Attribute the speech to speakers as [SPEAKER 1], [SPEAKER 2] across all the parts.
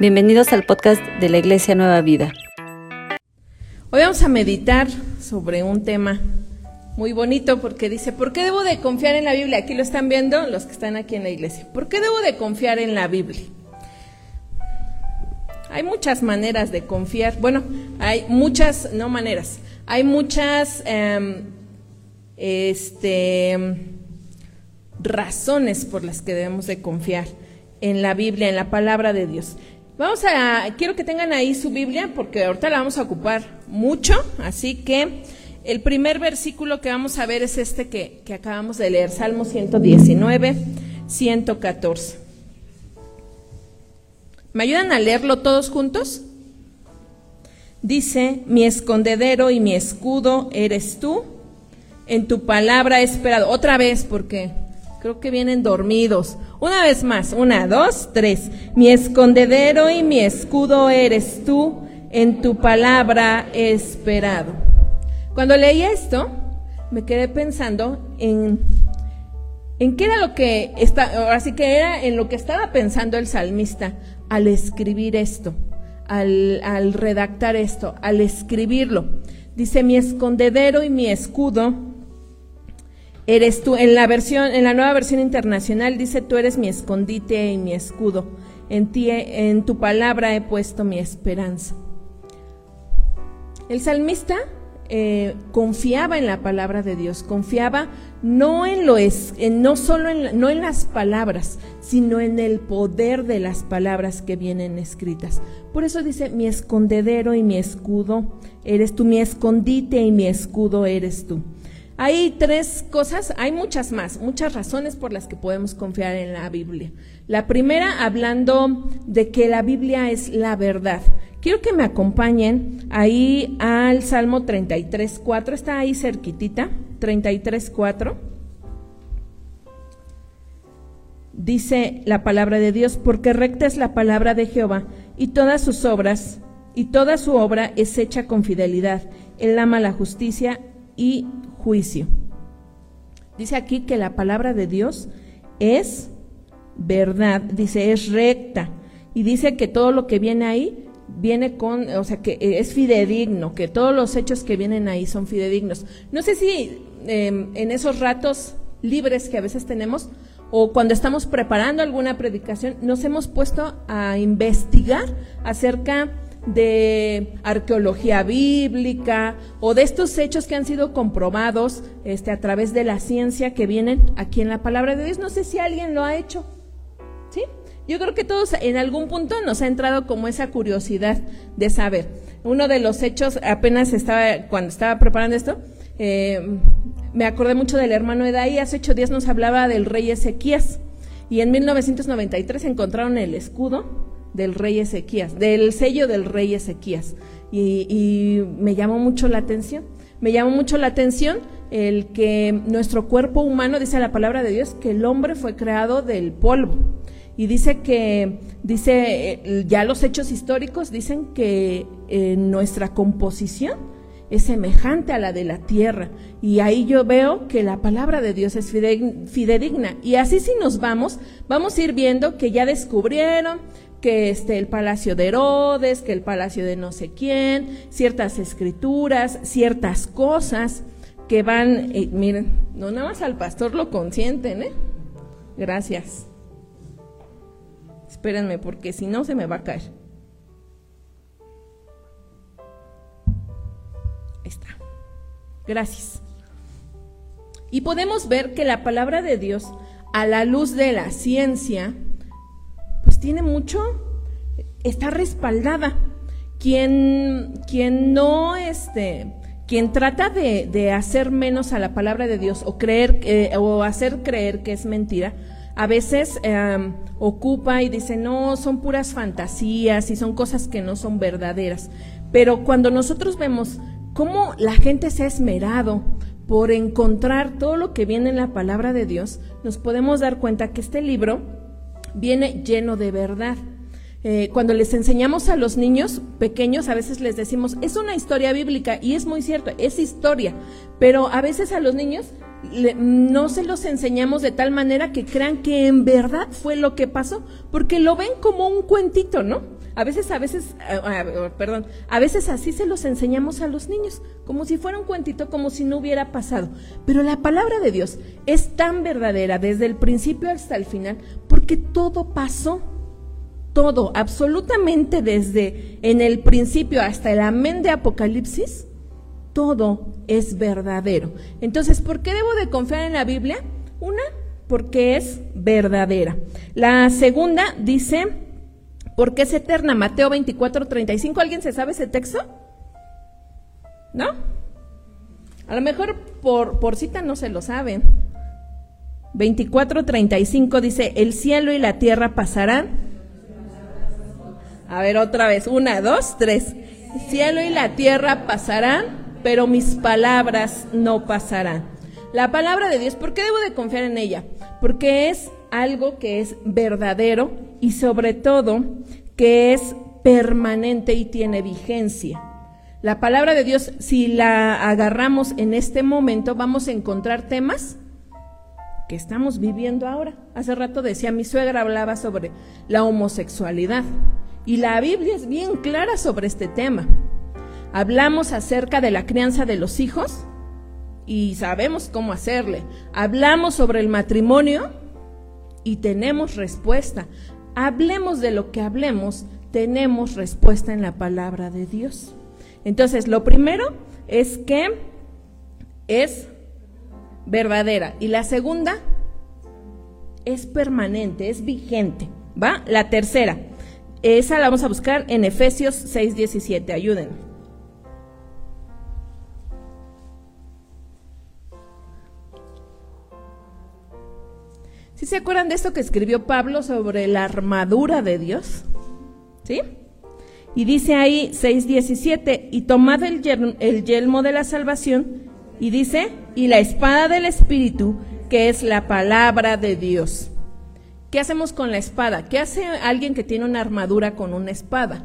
[SPEAKER 1] Bienvenidos al podcast de la Iglesia Nueva Vida.
[SPEAKER 2] Hoy vamos a meditar sobre un tema muy bonito porque dice, ¿por qué debo de confiar en la Biblia? Aquí lo están viendo los que están aquí en la iglesia. ¿Por qué debo de confiar en la Biblia? Hay muchas maneras de confiar. Bueno, hay muchas, no maneras, hay muchas em, este, razones por las que debemos de confiar en la Biblia, en la palabra de Dios. Vamos a, quiero que tengan ahí su Biblia porque ahorita la vamos a ocupar mucho, así que el primer versículo que vamos a ver es este que, que acabamos de leer, Salmo 119, 114. ¿Me ayudan a leerlo todos juntos? Dice, mi escondedero y mi escudo eres tú, en tu palabra he esperado. Otra vez, porque Creo que vienen dormidos. Una vez más, una, dos, tres. Mi escondedero y mi escudo eres tú, en tu palabra he esperado. Cuando leí esto, me quedé pensando en, en qué era lo que está, así que era en lo que estaba pensando el salmista al escribir esto, al, al redactar esto, al escribirlo. Dice, mi escondedero y mi escudo eres tú. En la versión, en la nueva versión internacional dice, tú eres mi escondite y mi escudo. En ti, en tu palabra he puesto mi esperanza. El salmista eh, confiaba en la palabra de Dios, confiaba no en lo es, no solo en, no en las palabras, sino en el poder de las palabras que vienen escritas. Por eso dice, mi escondedero y mi escudo eres tú, mi escondite y mi escudo eres tú. Hay tres cosas, hay muchas más, muchas razones por las que podemos confiar en la Biblia. La primera, hablando de que la Biblia es la verdad. Quiero que me acompañen ahí al Salmo 33, 4, está ahí cerquitita, 33, 4. Dice la palabra de Dios, porque recta es la palabra de Jehová y todas sus obras, y toda su obra es hecha con fidelidad. Él ama la justicia y juicio. Dice aquí que la palabra de Dios es verdad, dice es recta y dice que todo lo que viene ahí viene con, o sea, que es fidedigno, que todos los hechos que vienen ahí son fidedignos. No sé si em, en esos ratos libres que a veces tenemos o cuando estamos preparando alguna predicación, nos hemos puesto a investigar acerca de arqueología bíblica o de estos hechos que han sido comprobados este, a través de la ciencia que vienen aquí en la palabra de Dios. No sé si alguien lo ha hecho. ¿Sí? Yo creo que todos en algún punto nos ha entrado como esa curiosidad de saber. Uno de los hechos, apenas estaba, cuando estaba preparando esto, eh, me acordé mucho del hermano Edaí, hace ocho días nos hablaba del rey Ezequías. Y en 1993 encontraron el escudo del rey Ezequías, del sello del rey Ezequías. Y, me llamó mucho la atención. Me llamó mucho la atención el que nuestro cuerpo humano, dice la palabra de Dios, que el hombre fue creado del polvo. Y dice que, dice, eh, ya los hechos históricos dicen que eh, nuestra composición es semejante a la de la tierra. Y ahí yo veo que la palabra de Dios es fidedigna. Y así si nos vamos, vamos a ir viendo que ya descubrieron, que este, el palacio de Herodes, que el palacio de no sé quién, ciertas escrituras, ciertas cosas que van, eh, miren, no nada más al pastor lo consienten, ¿eh? Gracias. Espérenme, porque si no se me va a caer. Ahí está. Gracias. Y podemos ver que la palabra de Dios, a la luz de la ciencia, pues tiene mucho, está respaldada. Quien, quien no, este, quien trata de, hacer menos a la palabra de Dios o creer eh, o hacer creer que es mentira, a veces em, ocupa y dice, no, son puras fantasías y son cosas que no son verdaderas. Pero cuando nosotros vemos cómo la gente se ha esmerado por encontrar todo lo que viene en la palabra de Dios, nos podemos dar cuenta que este libro viene lleno de verdad. Eh, cuando les enseñamos a los niños pequeños, a veces les decimos, es una historia bíblica, y es muy cierto, es historia, pero a veces a los niños no se los enseñamos de tal manera que crean que en verdad fue lo que pasó, porque lo ven como un cuentito, ¿no? A veces, a veces, eh, perdón, a veces así se los enseñamos a los niños, como si fuera un cuentito, como si no hubiera pasado. Pero la palabra de Dios es tan verdadera desde el principio hasta el final, porque todo pasó. Todo, absolutamente desde en el principio hasta el amén de Apocalipsis, todo es verdadero. Entonces, ¿por qué debo de confiar en la Biblia? Una, porque es verdadera. La segunda dice, porque es eterna. Mateo 24, 35. ¿Alguien se sabe ese texto? ¿No? A lo mejor por, por cita no se lo sabe. 24, 35 dice, el cielo y la tierra pasarán. A ver otra vez, una, dos, tres. El cielo y la tierra pasarán, pero mis palabras no pasarán. La palabra de Dios, ¿por qué debo de confiar en ella? Porque es algo que es verdadero y sobre todo que es permanente y tiene vigencia. La palabra de Dios, si la agarramos en este momento, vamos a encontrar temas que estamos viviendo ahora. Hace rato decía, mi suegra hablaba sobre la homosexualidad y la Biblia es bien clara sobre este tema. Hablamos acerca de la crianza de los hijos y sabemos cómo hacerle. Hablamos sobre el matrimonio y tenemos respuesta. Hablemos de lo que hablemos, tenemos respuesta en la palabra de Dios. Entonces, lo primero es que es verdadera y la segunda es permanente, es vigente, ¿va? La tercera, esa la vamos a buscar en Efesios 6:17, ayúdenme. ¿Sí se acuerdan de esto que escribió Pablo sobre la armadura de Dios? ¿Sí? Y dice ahí 6.17, y tomad el, el yelmo de la salvación, y dice, y la espada del Espíritu, que es la palabra de Dios. ¿Qué hacemos con la espada? ¿Qué hace alguien que tiene una armadura con una espada?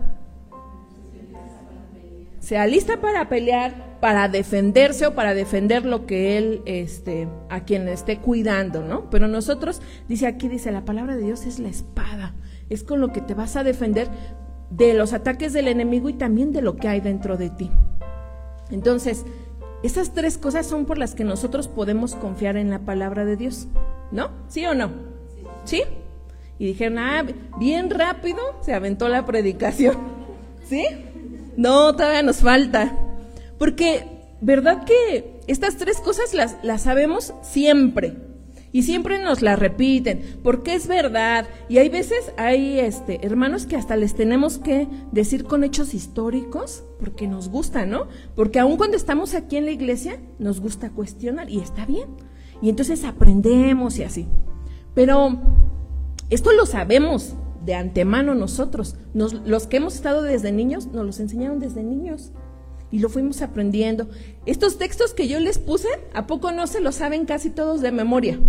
[SPEAKER 2] se alista para pelear, para defenderse o para defender lo que él, este, a quien esté cuidando, ¿no? Pero nosotros, dice aquí, dice, la palabra de Dios es la espada, es con lo que te vas a defender de los ataques del enemigo y también de lo que hay dentro de ti. Entonces, esas tres cosas son por las que nosotros podemos confiar en la palabra de Dios, ¿no? ¿Sí o no? ¿Sí? Y dijeron, ah, bien rápido se aventó la predicación, ¿sí? No, todavía nos falta. Porque, ¿verdad que estas tres cosas las, las sabemos siempre? Y siempre nos las repiten, porque es verdad. Y hay veces, hay este, hermanos que hasta les tenemos que decir con hechos históricos, porque nos gusta, ¿no? Porque aun cuando estamos aquí en la iglesia, nos gusta cuestionar y está bien. Y entonces aprendemos y así. Pero esto lo sabemos, de antemano nosotros. los que hemos estado desde niños, nos los enseñaron desde niños y lo fuimos aprendiendo. Estos textos que yo les puse, ¿a poco no se los saben casi todos de memoria?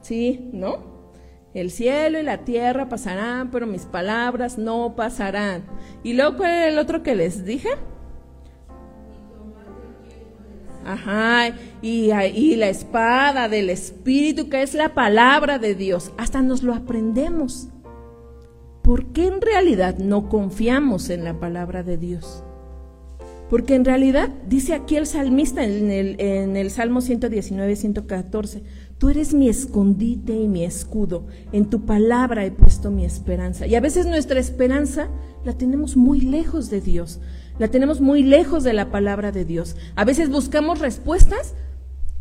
[SPEAKER 2] Sí, ¿no? El cielo y la tierra pasarán, pero mis palabras no pasarán. ¿Y luego cuál era el otro que les dije? Ajá, y, y la espada del Espíritu, que es la palabra de Dios. Hasta nos lo aprendemos. ¿por qué en realidad no confiamos en la palabra de Dios? Porque en realidad, dice aquí el salmista en el, en el Salmo 119, 114, tú eres mi escondite y mi escudo, en tu palabra he puesto mi esperanza. Y a veces nuestra esperanza la tenemos muy lejos de Dios, la tenemos muy lejos de la palabra de Dios. A veces buscamos respuestas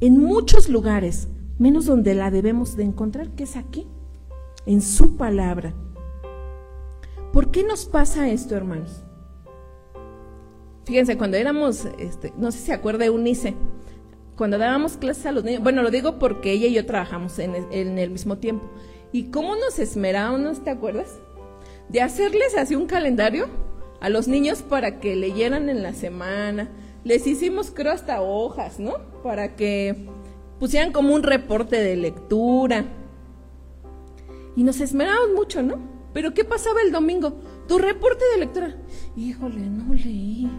[SPEAKER 2] en muchos lugares, menos donde la debemos de encontrar, que es aquí, en su palabra. ¿Por qué nos pasa esto, hermanos? Fíjense, cuando éramos, este, no sé si se acuerda de Unice, cuando dábamos clases a los niños, bueno, lo digo porque ella y yo trabajamos en el, mismo tiempo. ¿Y cómo nos esmerábamos, te acuerdas? De hacerles así un calendario a los niños para que leyeran en la semana. Les hicimos, creo, hasta hojas, ¿no? Para que pusieran como un reporte de lectura. Y nos esmeramos mucho, ¿no? Pero ¿qué pasaba el domingo? Tu reporte de lectura. Híjole, no leí.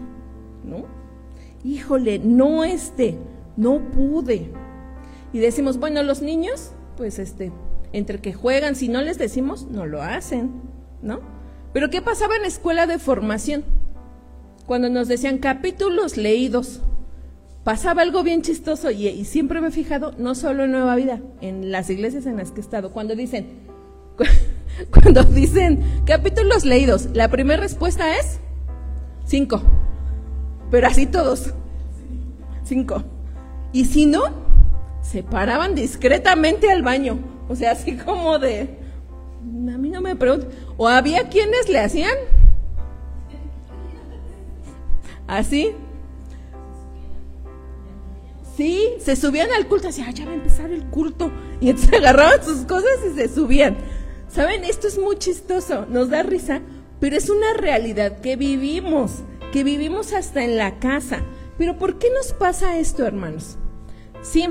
[SPEAKER 2] Híjole, no este, no pude. Y decimos, bueno, los niños, pues este, entre que juegan, si no les decimos, no lo hacen, ¿no? Pero ¿qué pasaba en la escuela de formación? Cuando nos decían capítulos leídos, pasaba algo bien chistoso y, siempre me he fijado, no solo en Nueva Vida, en las iglesias en las que he estado, cuando dicen, cuando dicen capítulos leídos, la primera respuesta es cinco, pero así todos, cinco. Y si no, se paraban discretamente al baño, o sea, así como de, a mí no me preguntan, o había quienes le hacían así, Sí, se subían al culto, decían, ya va a empezar el culto. Y entonces agarraban sus cosas y se subían. ¿Saben? Esto es muy chistoso, nos da risa, pero es una realidad que vivimos, que vivimos hasta en la casa. Pero ¿por qué nos pasa esto, hermanos? Sí,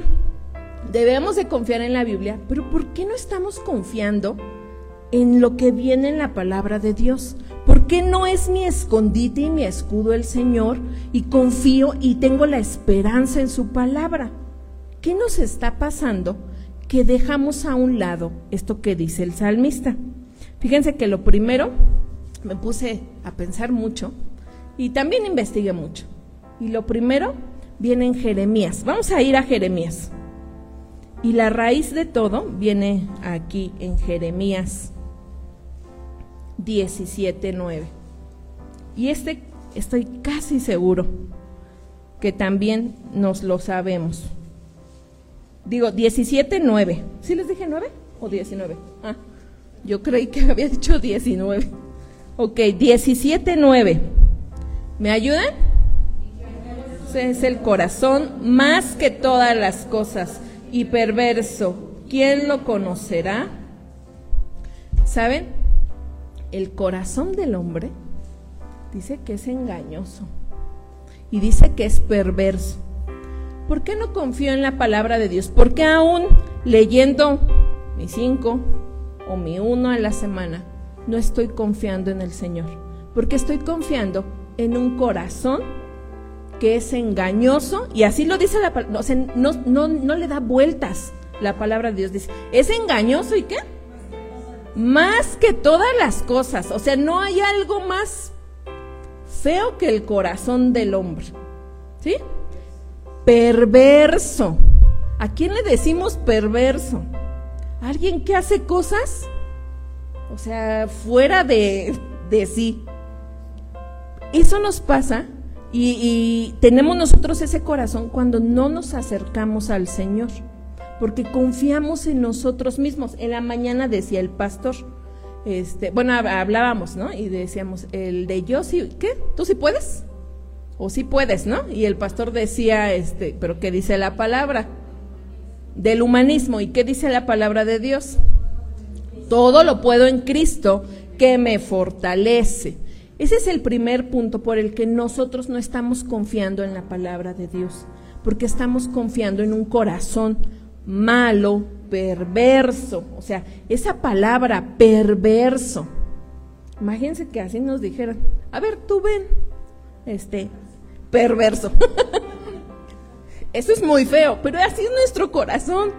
[SPEAKER 2] debemos de confiar en la Biblia, pero ¿por qué no estamos confiando en lo que viene en la palabra de Dios? ¿Por qué no es mi escondite y mi escudo el Señor y confío y tengo la esperanza en su palabra? ¿Qué nos está pasando que dejamos a un lado esto que dice el salmista? Fíjense que lo primero, me puse a pensar mucho y también investigué mucho. Y lo primero viene en Jeremías. Vamos a ir a Jeremías. Y la raíz de todo viene aquí en Jeremías 17.9. Y este estoy casi seguro que también nos lo sabemos. Digo, 17.9. ¿Sí les dije 9 o 19? Ah, yo creí que había dicho 19. Ok, 17.9. ¿Me ayudan? Es el corazón más que todas las cosas y perverso. ¿Quién lo conocerá? ¿Saben? el corazón del hombre dice que es engañoso y dice que es perverso. ¿Por qué no confío en la palabra de Dios? ¿Por qué aún leyendo mi cinco o mi uno a la semana no estoy confiando en el Señor? Porque estoy confiando en un corazón que es engañoso y así lo dice la palabra, no, no, no le da vueltas la palabra de Dios. Dice, es engañoso y qué? más que todas las cosas. O sea, no hay algo más feo que el corazón del hombre. ¿Sí? Perverso. ¿A quién le decimos perverso? ¿Alguien que hace cosas? O sea, fuera de, de sí. Eso nos pasa y, tenemos nosotros ese corazón cuando no nos acercamos al Señor porque confiamos en nosotros mismos. En la mañana decía el pastor, este, bueno, hablábamos, ¿no? Y decíamos, el de yo sí, ¿qué? ¿Tú sí puedes? O sí puedes, ¿no? Y el pastor decía, este, pero ¿qué dice la palabra? Del humanismo. ¿Y qué dice la palabra de Dios? Todo lo puedo en Cristo que me fortalece. Ese es el primer punto por el que nosotros no estamos confiando en la palabra de Dios, porque estamos confiando en un corazón malo, perverso. O sea, esa palabra perverso. Imagínense que así nos dijeran, a ver, tú ven, este, perverso. Eso es muy feo, pero así es nuestro corazón.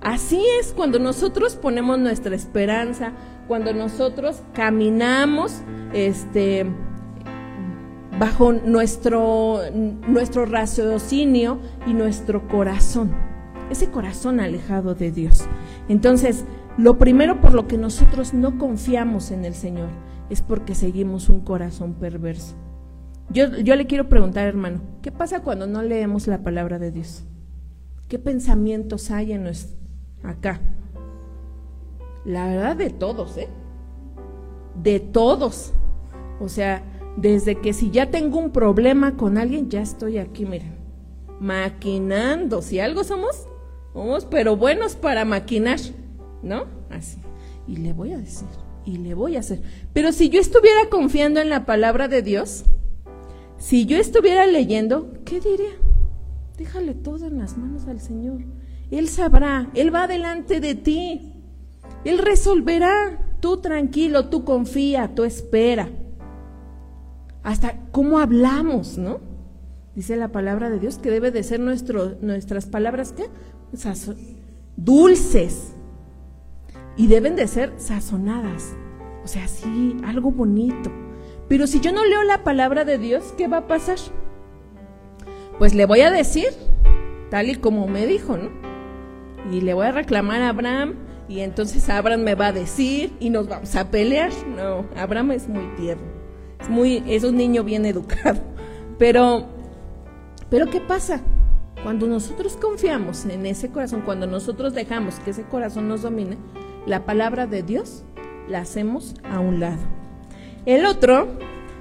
[SPEAKER 2] Así es cuando nosotros ponemos nuestra esperanza, cuando nosotros caminamos este bajo nuestro nuestro raciocinio y nuestro corazón ese corazón alejado de Dios. Entonces, lo primero por lo que nosotros no confiamos en el Señor es porque seguimos un corazón perverso. Yo, yo le quiero preguntar, hermano, ¿qué pasa cuando no leemos la palabra de Dios? ¿Qué pensamientos hay en nuestro, acá? La verdad de todos, ¿eh? De todos. O sea, desde que si ya tengo un problema con alguien, ya estoy aquí, miren, maquinando. Si algo somos, somos pero buenos para maquinar, ¿no? Así. Y le voy a decir, y le voy a hacer. Pero si yo estuviera confiando en la palabra de Dios, si yo estuviera leyendo, ¿qué diría? Déjale todo en las manos al Señor. Él sabrá, Él va delante de ti. Él resolverá. Tú tranquilo, tú confía, tú espera. Hasta cómo hablamos, ¿no? Dice la palabra de Dios que debe de ser nuestras palabras, ¿qué? dulces y deben de ser sazonadas. O sea, sí, algo bonito. Pero si yo no leo la palabra de Dios, ¿qué va a pasar? Pues le voy a decir, tal y como me dijo, ¿no? Y le voy a reclamar a Abraham, y entonces Abraham me va a decir, y nos vamos a pelear. No, Abraham es muy tierno, es, muy, es un niño bien educado. Pero, pero ¿qué pasa? Cuando nosotros confiamos en ese corazón, cuando nosotros dejamos que ese corazón nos domine, la palabra de Dios la hacemos a un lado. El otro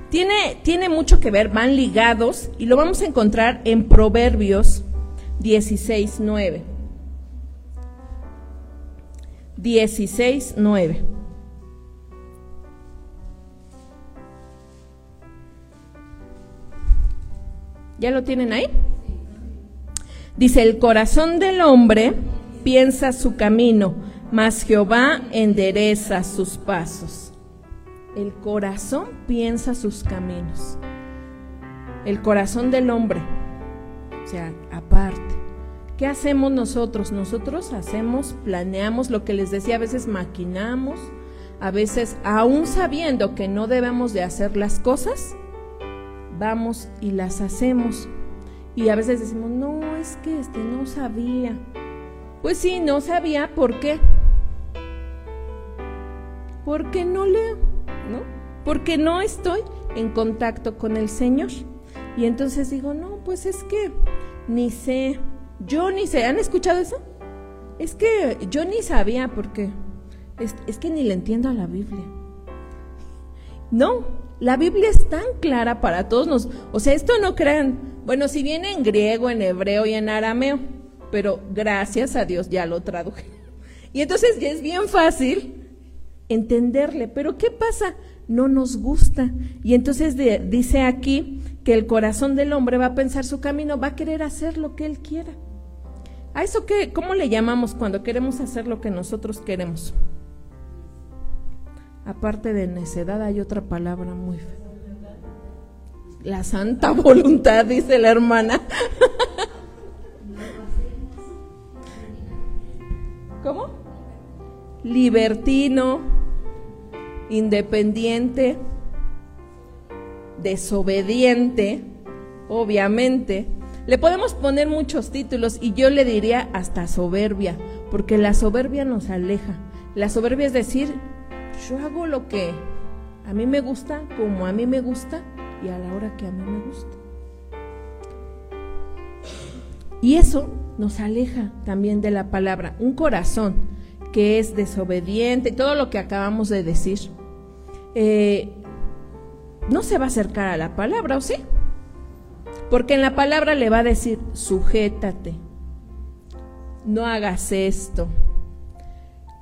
[SPEAKER 2] tiene, tiene mucho que ver, van ligados y lo vamos a encontrar en Proverbios 16, 9. 16, 9. ¿Ya lo tienen ahí? Dice, el corazón del hombre piensa su camino, mas Jehová endereza sus pasos. El corazón piensa sus caminos. El corazón del hombre. O sea, aparte. ¿Qué hacemos nosotros? Nosotros hacemos, planeamos lo que les decía, a veces maquinamos, a veces aún sabiendo que no debemos de hacer las cosas, vamos y las hacemos y a veces decimos, no, es que este no sabía. Pues sí, no sabía, ¿por qué? Porque no leo, ¿no? Porque no estoy en contacto con el Señor. Y entonces digo, no, pues es que ni sé, yo ni sé, ¿han escuchado eso? Es que yo ni sabía porque es, es que ni le entiendo a la Biblia. No, la Biblia es tan clara para todos nos, o sea, esto no crean, bueno, si viene en griego, en hebreo y en arameo, pero gracias a Dios ya lo traduje. Y entonces ya es bien fácil entenderle, pero ¿qué pasa? No nos gusta. Y entonces dice aquí que el corazón del hombre va a pensar su camino, va a querer hacer lo que él quiera. ¿A eso qué, cómo le llamamos cuando queremos hacer lo que nosotros queremos? Aparte de necedad hay otra palabra muy fea. La santa voluntad, dice la hermana. ¿Cómo? Libertino, independiente, desobediente, obviamente. Le podemos poner muchos títulos y yo le diría hasta soberbia, porque la soberbia nos aleja. La soberbia es decir, yo hago lo que a mí me gusta, como a mí me gusta y a la hora que a mí me gusta. Y eso nos aleja también de la palabra. Un corazón que es desobediente, todo lo que acabamos de decir, eh, no se va a acercar a la palabra, ¿o sí? Porque en la palabra le va a decir, sujétate, no hagas esto,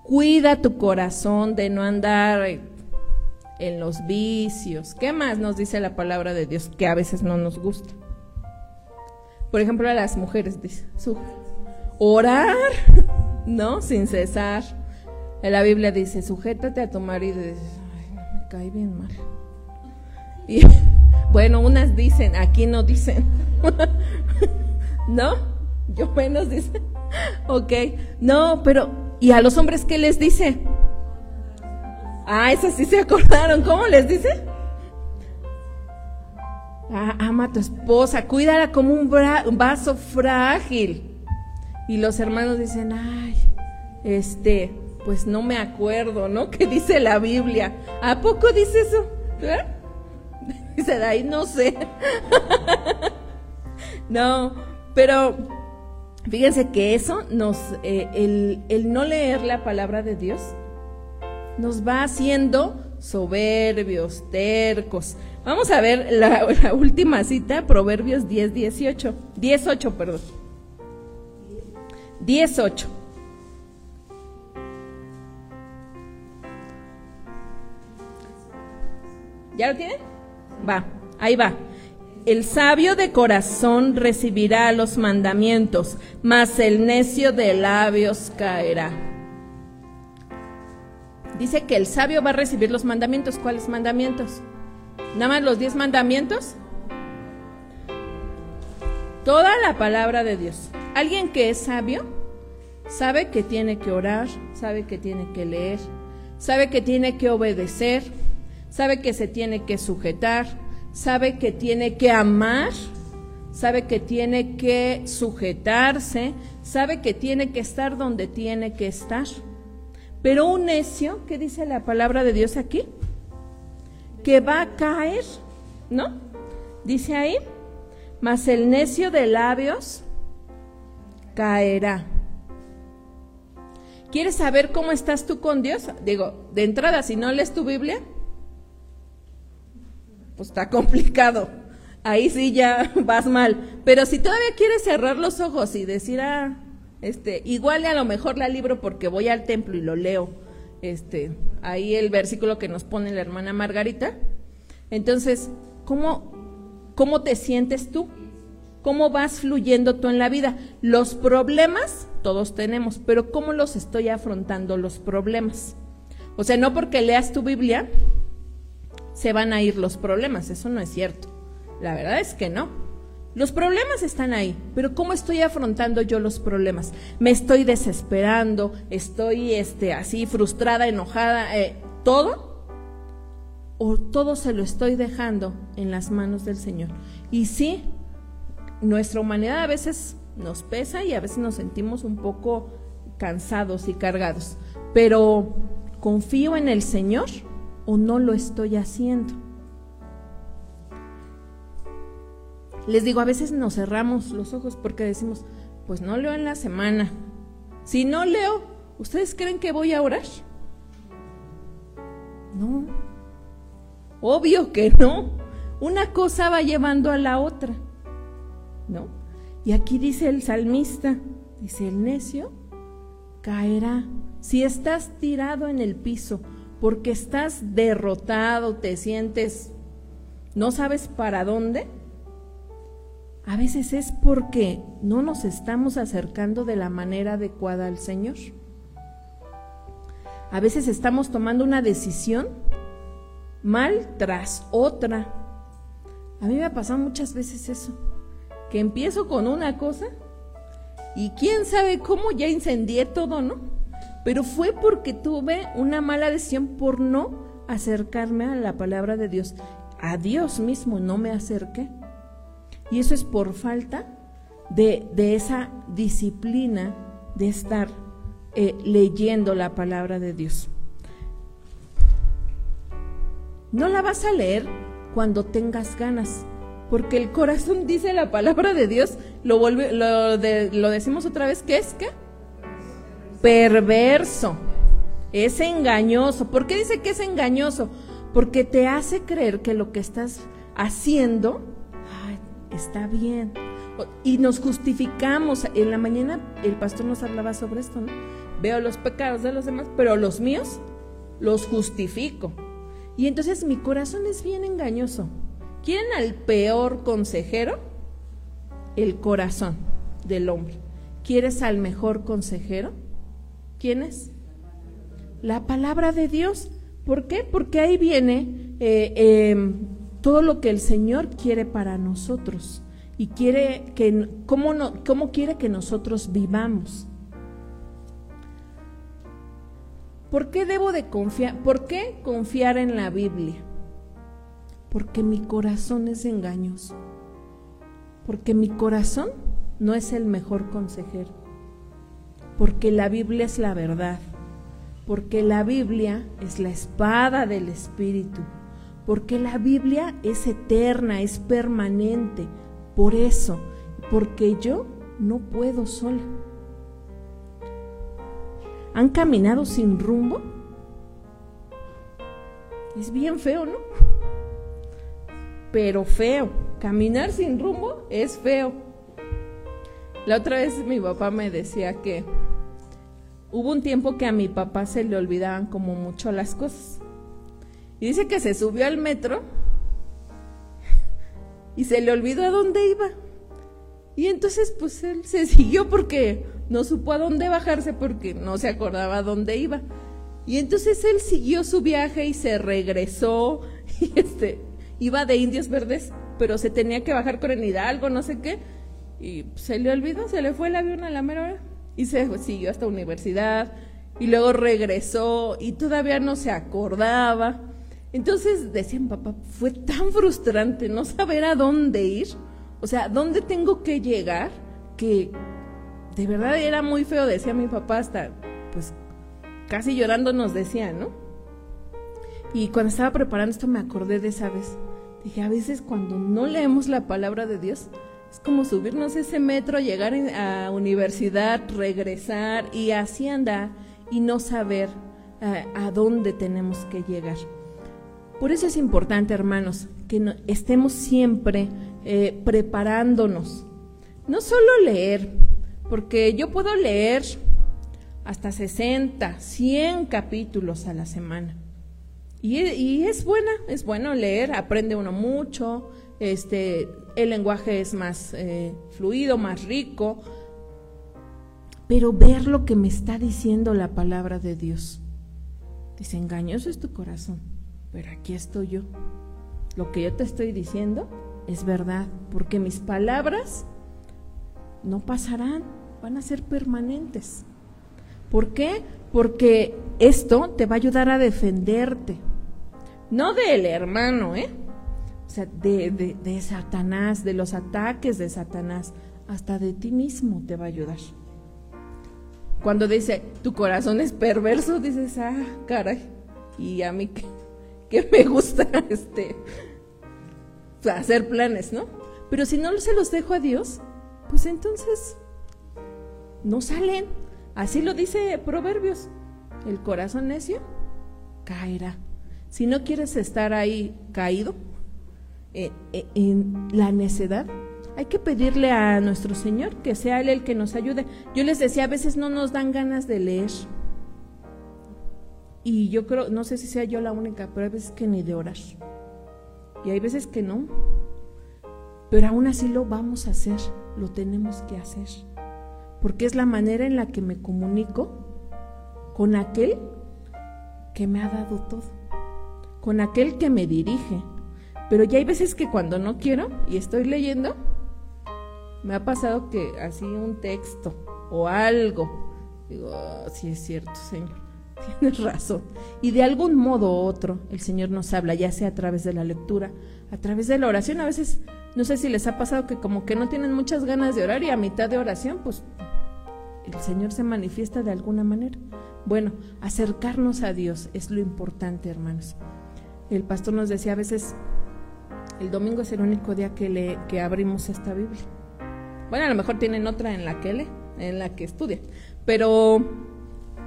[SPEAKER 2] Cuida tu corazón de no andar en los vicios. ¿Qué más nos dice la palabra de Dios que a veces no nos gusta? Por ejemplo, a las mujeres dice, orar, ¿no? Sin cesar. En la Biblia dice, sujétate a tu marido y dices, ay, no, me cae bien mal. Y bueno, unas dicen, aquí no dicen. ¿No? Yo menos dicen. Ok. No, pero ¿Y a los hombres qué les dice? Ah, esas sí se acordaron. ¿Cómo les dice? Ah, ama a tu esposa, cuídala como un, un, vaso frágil. Y los hermanos dicen, ay, este, pues no me acuerdo, ¿no? ¿Qué dice la Biblia? ¿A poco dice eso? De ahí no sé. no, pero Fíjense que eso nos, eh, el, no leer la palabra de Dios, nos va haciendo soberbios, tercos. Vamos a ver la, última cita, Proverbios 10, 18, 18, perdón. 18. ¿Ya lo tienen? Va, ahí va. El sabio de corazón recibirá los mandamientos, mas el necio de labios caerá. Dice que el sabio va a recibir los mandamientos. ¿Cuáles mandamientos? ¿Nada más los diez mandamientos? Toda la palabra de Dios. Alguien que es sabio sabe que tiene que orar, sabe que tiene que leer, sabe que tiene que obedecer, sabe que se tiene que sujetar, sabe que tiene que amar, sabe que tiene que sujetarse, sabe que tiene que estar donde tiene que estar. Pero un necio, ¿qué dice la palabra de Dios aquí? Que va a caer, ¿no? Dice ahí, mas el necio de labios caerá. ¿Quieres saber cómo estás tú con Dios? Digo, de entrada, si no lees tu Biblia, pues está complicado. Ahí sí ya vas mal. Pero si todavía quieres cerrar los ojos y decir, ah, este, igual a lo mejor la libro porque voy al templo y lo leo. Este, ahí el versículo que nos pone la hermana Margarita. Entonces, ¿cómo, cómo te sientes tú? ¿Cómo vas fluyendo tú en la vida? Los problemas todos tenemos, pero ¿cómo los estoy afrontando los problemas? O sea, no porque leas tu Biblia se van a ir los problemas, eso no es cierto. La verdad es que no. Los problemas están ahí, pero ¿cómo estoy afrontando yo los problemas? ¿Me estoy desesperando? ¿Estoy este, así frustrada, enojada? Eh, ¿Todo? ¿O todo se lo estoy dejando en las manos del Señor? Y sí, nuestra humanidad a veces nos pesa y a veces nos sentimos un poco cansados y cargados, pero ¿confío en el Señor o no lo estoy haciendo? Les digo, a veces nos cerramos los ojos porque decimos, pues no leo en la semana. Si no leo, ¿ustedes creen que voy a orar? No. Obvio que no. Una cosa va llevando a la otra. ¿No? Y aquí dice el salmista, dice, el necio caerá. Si estás tirado en el piso porque estás derrotado, te sientes, no sabes para dónde, a veces es porque no nos estamos acercando de la manera adecuada al Señor. A veces estamos tomando una decisión mal tras otra. A mí me ha pasado muchas veces eso, que empiezo con una cosa y quién sabe cómo ya incendié todo, ¿no? Pero fue porque tuve una mala decisión por no acercarme a la palabra de Dios. A Dios mismo no me acerqué. Y eso es por falta de, esa disciplina de estar eh, leyendo la palabra de Dios. No la vas a leer cuando tengas ganas, porque el corazón dice la palabra de Dios, lo, vuelve, lo, lo decimos otra vez, ¿qué es qué? Perverso, es engañoso. ¿Por qué dice que es engañoso? Porque te hace creer que lo que estás haciendo está bien. Y nos justificamos. En la mañana el pastor nos hablaba sobre esto, ¿no? Veo los pecados de los demás, pero los míos los justifico. Y entonces mi corazón es bien engañoso. ¿Quieren al peor consejero? El corazón del hombre. ¿Quieres al mejor consejero? ¿Quién es? La palabra de Dios. ¿Por qué? Porque ahí viene eh, em, todo lo que el Señor quiere para nosotros y quiere que cómo, no, cómo quiere que nosotros vivamos. ¿Por qué debo de confiar? ¿Por qué confiar en la Biblia? Porque mi corazón es engañoso. Porque mi corazón no es el mejor consejero. Porque la Biblia es la verdad. Porque la Biblia es la espada del Espíritu porque la Biblia es eterna, es permanente. Por eso, porque yo no puedo sola. ¿Han caminado sin rumbo? Es bien feo, ¿no? Pero feo. Caminar sin rumbo es feo. La otra vez mi papá me decía que hubo un tiempo que a mi papá se le olvidaban como mucho las cosas. Y dice que se subió al metro y se le olvidó a dónde iba. Y entonces pues él se siguió porque no supo a dónde bajarse porque no se acordaba a dónde iba. Y entonces él siguió su viaje y se regresó. Y este, iba de Indios Verdes, pero se tenía que bajar con el Hidalgo, no sé qué. Y se le olvidó, se le fue el avión a la mera hora. Y se siguió hasta universidad y luego regresó y todavía no se acordaba. Entonces decían, papá, fue tan frustrante no saber a dónde ir, o sea, dónde tengo que llegar, que de verdad era muy feo, decía mi papá, hasta pues casi llorando nos decía, ¿no? Y cuando estaba preparando esto me acordé de esa vez. Dije, a veces cuando no leemos la palabra de Dios, es como subirnos ese metro, llegar a universidad, regresar y así andar y no saber eh, a dónde tenemos que llegar. Por eso es importante, hermanos, que estemos siempre eh, preparándonos. No solo leer, porque yo puedo leer hasta 60, 100 capítulos a la semana. Y, es buena, es bueno leer, aprende uno mucho, este, el lenguaje es más eh, fluido, más rico, pero ver lo que me está diciendo la palabra de Dios. Dice, engañoso es tu corazón, pero aquí estoy yo. Lo que yo te estoy diciendo es verdad, porque mis palabras no pasarán, van a ser permanentes. ¿Por qué? Porque esto te va a ayudar a defenderte. No del hermano, ¿eh? O sea, de, de, de Satanás, de los ataques de Satanás, hasta de ti mismo te va a ayudar. Cuando dice, tu corazón es perverso, dices, ah, caray, y a mí que, me gusta este, hacer planes, ¿no? Pero si no se los dejo a Dios, pues entonces no salen. Así lo dice Proverbios. El corazón necio caerá. Si no quieres estar ahí caído eh, eh, en la necedad, hay que pedirle a nuestro Señor que sea Él el que nos ayude. Yo les decía, a veces no nos dan ganas de leer. Y yo creo, no sé si sea yo la única, pero hay veces que ni de orar. Y hay veces que no. Pero aún así lo vamos a hacer, lo tenemos que hacer. Porque es la manera en la que me comunico con aquel que me ha dado todo, con aquel que me dirige. Pero ya hay veces que cuando no quiero y estoy leyendo, me ha pasado que así un texto o algo, digo, oh, sí es cierto, Señor, tienes razón. Y de algún modo u otro el Señor nos habla, ya sea a través de la lectura, a través de la oración. A veces, no sé si les ha pasado que como que no tienen muchas ganas de orar y a mitad de oración, pues el Señor se manifiesta de alguna manera. Bueno, acercarnos a Dios es lo importante, hermanos. El pastor nos decía a veces, el domingo es el único día que, le, que abrimos esta Biblia. Bueno, a lo mejor tienen otra en la que lee, en la que estudia, pero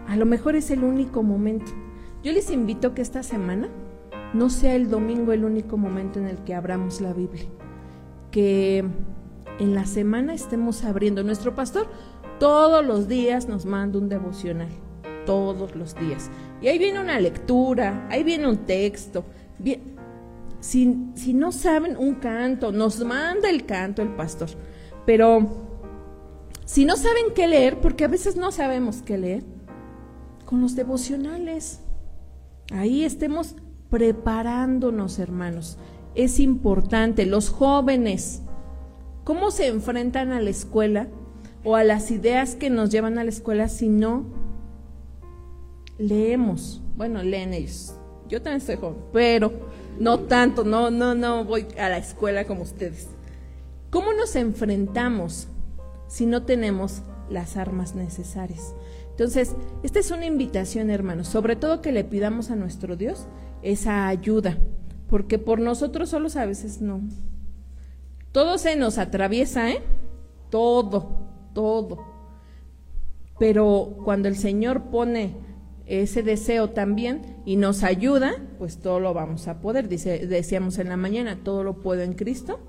[SPEAKER 2] a lo mejor es el único momento. Yo les invito que esta semana no sea el domingo el único momento en el que abramos la Biblia, que en la semana estemos abriendo. Nuestro pastor todos los días nos manda un devocional, todos los días. Y ahí viene una lectura, ahí viene un texto. Si, si no saben un canto, nos manda el canto el pastor. Pero si no saben qué leer, porque a veces no sabemos qué leer, con los devocionales, ahí estemos preparándonos, hermanos. Es importante, los jóvenes, ¿cómo se enfrentan a la escuela o a las ideas que nos llevan a la escuela si no leemos? Bueno, leen ellos. Yo también soy joven, pero no tanto, no, no, no voy a la escuela como ustedes. ¿Cómo nos enfrentamos si no tenemos las armas necesarias? Entonces, esta es una invitación, hermanos, sobre todo que le pidamos a nuestro Dios esa ayuda, porque por nosotros solos a veces no. Todo se nos atraviesa, ¿eh? Todo, todo. Pero cuando el Señor pone ese deseo también y nos ayuda, pues todo lo vamos a poder. Dice, decíamos en la mañana, todo lo puedo en Cristo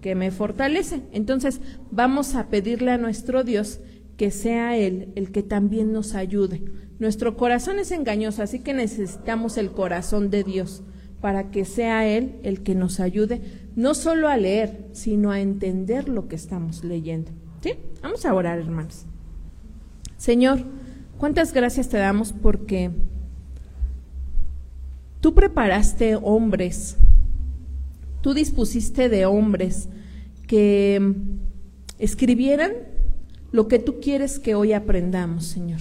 [SPEAKER 2] que me fortalece. Entonces vamos a pedirle a nuestro Dios que sea Él el que también nos ayude. Nuestro corazón es engañoso, así que necesitamos el corazón de Dios para que sea Él el que nos ayude, no solo a leer, sino a entender lo que estamos leyendo. ¿Sí? Vamos a orar, hermanos. Señor, cuántas gracias te damos porque tú preparaste hombres Tú dispusiste de hombres que escribieran lo que tú quieres que hoy aprendamos, Señor.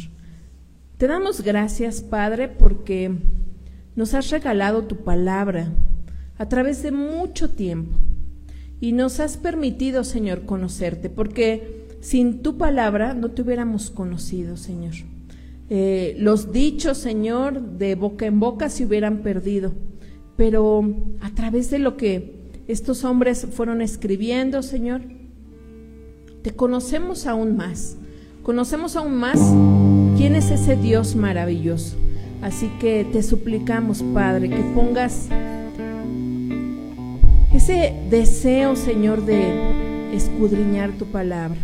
[SPEAKER 2] Te damos gracias, Padre, porque nos has regalado tu palabra a través de mucho tiempo y nos has permitido, Señor, conocerte, porque sin tu palabra no te hubiéramos conocido, Señor. Eh, los dichos, Señor, de boca en boca se hubieran perdido, pero a través de lo que estos hombres fueron escribiendo, Señor, te conocemos aún más. Conocemos aún más quién es ese Dios maravilloso. Así que te suplicamos, Padre, que pongas ese deseo, Señor, de escudriñar tu palabra.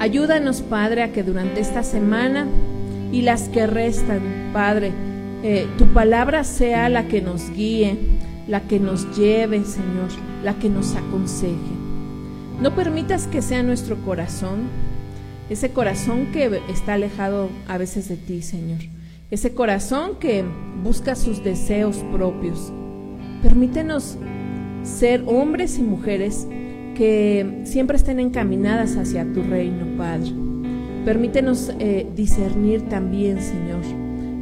[SPEAKER 2] Ayúdanos, Padre, a que durante esta semana y las que restan, Padre, eh, tu palabra sea la que nos guíe, la que nos lleve, Señor, la que nos aconseje. No permitas que sea nuestro corazón, ese corazón que está alejado a veces de ti, Señor. Ese corazón que busca sus deseos propios. Permítenos ser hombres y mujeres que siempre estén encaminadas hacia tu reino, Padre. Permítenos eh, discernir también, Señor,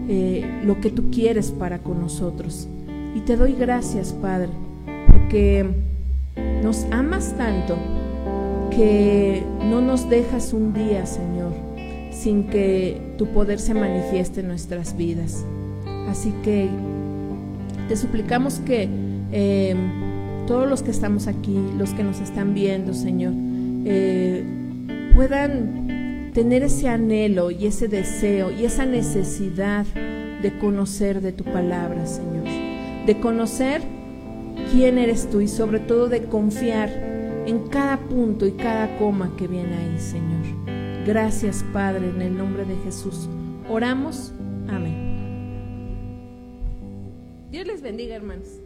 [SPEAKER 2] eh, lo que tú quieres para con nosotros. Y te doy gracias, Padre, porque nos amas tanto que no nos dejas un día, Señor, sin que tu poder se manifieste en nuestras vidas. Así que te suplicamos que eh, todos los que estamos aquí, los que nos están viendo, Señor, eh, puedan tener ese anhelo y ese deseo y esa necesidad de conocer de tu palabra, Señor, de conocer quién eres tú y sobre todo de confiar en cada punto y cada coma que viene ahí, Señor. Gracias, Padre, en el nombre de Jesús. Oramos. Amén. Dios les bendiga, hermanos.